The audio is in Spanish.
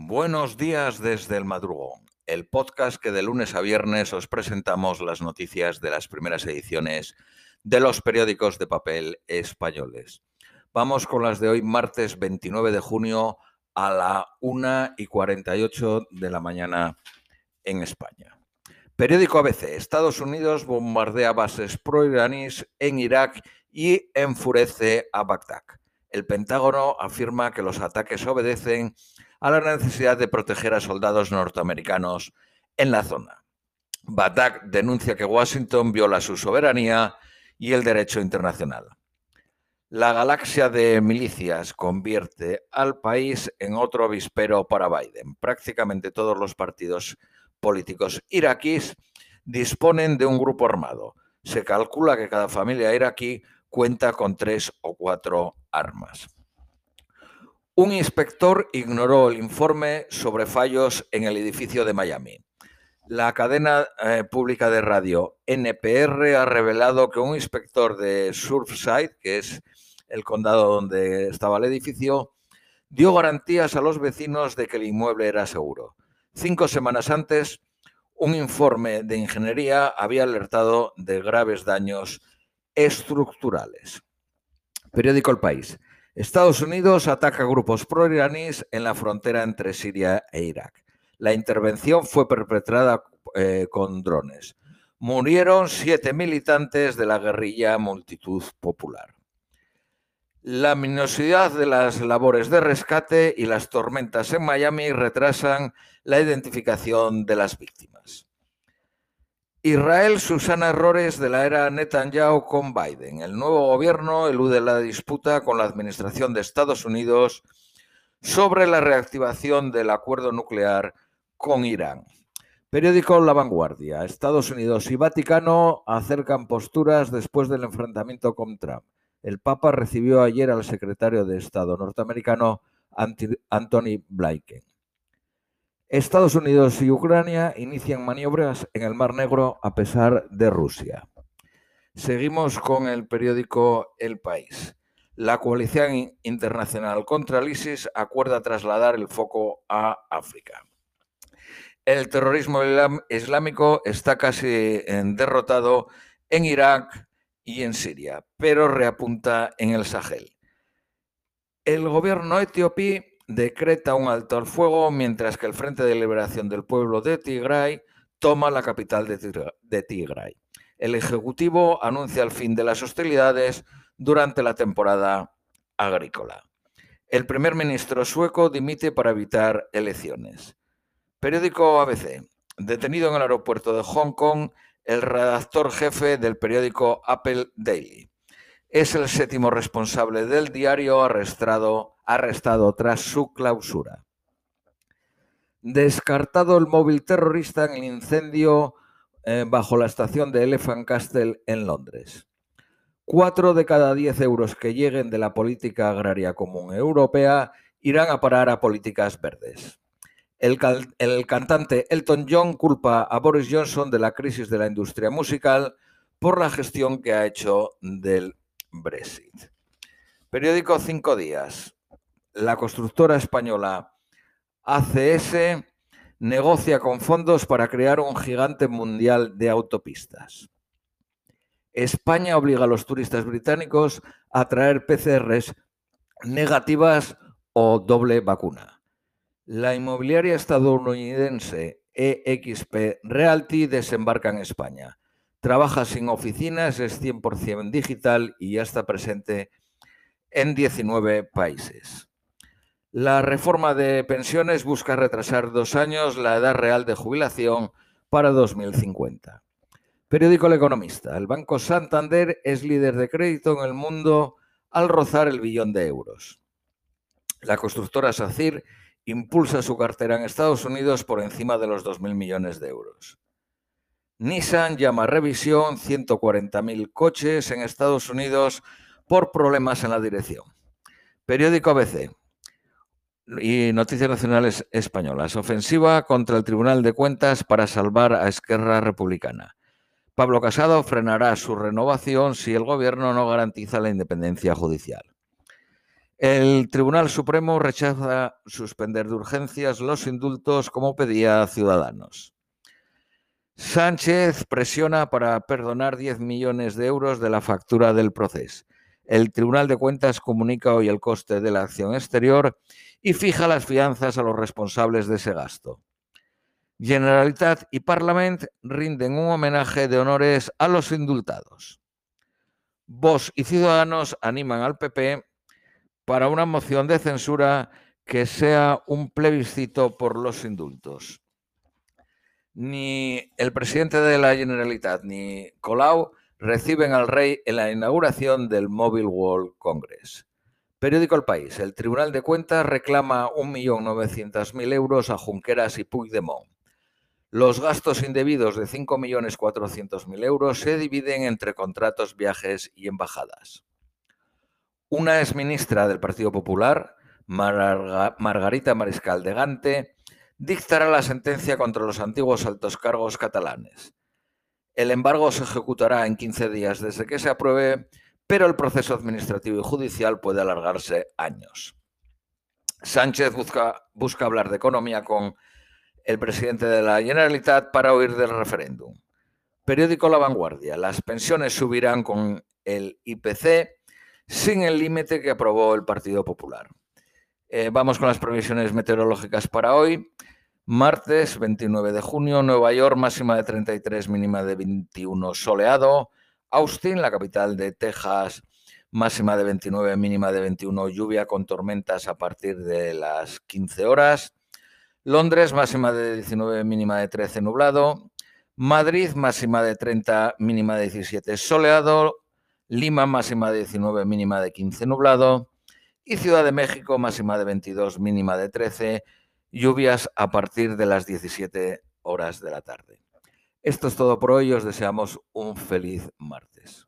Buenos días desde el madrugón, el podcast que de lunes a viernes os presentamos las noticias de las primeras ediciones de los periódicos de papel españoles. Vamos con las de hoy, martes 29 de junio a la 1 y 48 de la mañana en España. Periódico ABC. Estados Unidos bombardea bases pro-iraníes en Irak y enfurece a Bagdad. El Pentágono afirma que los ataques obedecen la necesidad de proteger a soldados norteamericanos en la zona. Bagdad denuncia que Washington viola su soberanía y el derecho internacional. La galaxia de milicias convierte al país en otro avispero para Biden. Prácticamente todos los partidos políticos iraquíes disponen de un grupo armado. Se calcula que cada familia iraquí cuenta con tres o cuatro armas. Un inspector ignoró el informe sobre fallos en el edificio de Miami. La cadena eh, pública de radio NPR ha revelado que un inspector de Surfside, que es el condado donde estaba el edificio, dio garantías a los vecinos de que el inmueble era seguro. Cinco semanas antes, un informe de ingeniería había alertado de graves daños estructurales. Periódico El País. Estados Unidos ataca grupos pro-iraníes en la frontera entre Siria e Irak. La intervención fue perpetrada eh, con drones. Murieron siete militantes de la guerrilla Multitud Popular. La minuosidad de las labores de rescate y las tormentas en Miami retrasan la identificación de las víctimas. Israel susana errores de la era Netanyahu con Biden. El nuevo gobierno elude la disputa con la administración de Estados Unidos sobre la reactivación del acuerdo nuclear con Irán. Periódico La Vanguardia. Estados Unidos y Vaticano acercan posturas después del enfrentamiento con Trump. El Papa recibió ayer al secretario de Estado norteamericano Anthony Blinken. Estados Unidos y Ucrania inician maniobras en el Mar Negro a pesar de Rusia. Seguimos con el periódico El País. La coalición internacional contra el ISIS acuerda trasladar el foco a África. El terrorismo islámico está casi derrotado en Irak y en Siria, pero reapunta en el Sahel. El gobierno etíope decreta un alto al fuego mientras que el Frente de Liberación del Pueblo de Tigray toma la capital de Tigray. El Ejecutivo anuncia el fin de las hostilidades durante la temporada agrícola. El primer ministro sueco dimite para evitar elecciones. Periódico ABC. Detenido en el aeropuerto de Hong Kong el redactor jefe del periódico Apple Daily. Es el séptimo responsable del diario arrestado arrestado tras su clausura. Descartado el móvil terrorista en el incendio eh, bajo la estación de Elephant Castle en Londres. Cuatro de cada diez euros que lleguen de la política agraria común europea irán a parar a políticas verdes. El, el, cantante Elton John culpa a Boris Johnson de la crisis de la industria musical por la gestión que ha hecho del Brexit. Periódico Cinco Días la constructora española ACS negocia con fondos para crear un gigante mundial de autopistas. España obliga a los turistas británicos a traer PCRs negativas o doble vacuna. La inmobiliaria estadounidense EXP Realty desembarca en España. Trabaja sin oficinas, es 100% digital y ya está presente en 19 países. La reforma de pensiones busca retrasar dos años la edad real de jubilación para 2050. Periódico El Economista. El Banco Santander es líder de crédito en el mundo al rozar el billón de euros. La constructora SACIR impulsa su cartera en Estados Unidos por encima de los 2.000 millones de euros. Nissan llama a revisión 140.000 coches en Estados Unidos por problemas en la dirección. Periódico ABC. Y Noticias Nacionales Españolas. Ofensiva contra el Tribunal de Cuentas para salvar a Esquerra Republicana. Pablo Casado frenará su renovación si el gobierno no garantiza la independencia judicial. El Tribunal Supremo rechaza suspender de urgencias los indultos como pedía Ciudadanos. Sánchez presiona para perdonar 10 millones de euros de la factura del proceso. El Tribunal de Cuentas comunica hoy el coste de la acción exterior y fija las fianzas a los responsables de ese gasto. Generalitat y Parlament rinden un homenaje de honores a los indultados. Vos y Ciudadanos animan al PP para una moción de censura que sea un plebiscito por los indultos. Ni el presidente de la Generalitat ni Colau reciben al rey en la inauguración del Mobile World Congress. Periódico El País. El Tribunal de Cuentas reclama 1.900.000 euros a Junqueras y Puigdemont. Los gastos indebidos de 5.400.000 euros se dividen entre contratos, viajes y embajadas. Una exministra del Partido Popular, Margarita Mariscal de Gante, dictará la sentencia contra los antiguos altos cargos catalanes. El embargo se ejecutará en 15 días desde que se apruebe, pero el proceso administrativo y judicial puede alargarse años. Sánchez busca, hablar de economía con el presidente de la Generalitat para oír del referéndum. Periódico La Vanguardia. Las pensiones subirán con el IPC sin el límite que aprobó el Partido Popular. Eh, vamos con las previsiones meteorológicas para hoy. Martes 29 de junio, Nueva York, máxima de 33, mínima de 21, soleado. Austin, la capital de Texas, máxima de 29, mínima de 21, lluvia con tormentas a partir de las 15 horas. Londres, máxima de 19, mínima de 13, nublado. Madrid, máxima de 30, mínima de 17, soleado. Lima, máxima de 19, mínima de 15, nublado. Y Ciudad de México, máxima de 22, mínima de 13, lluvias a partir de las 17 horas de la tarde. Esto es todo por hoy, os deseamos un feliz martes.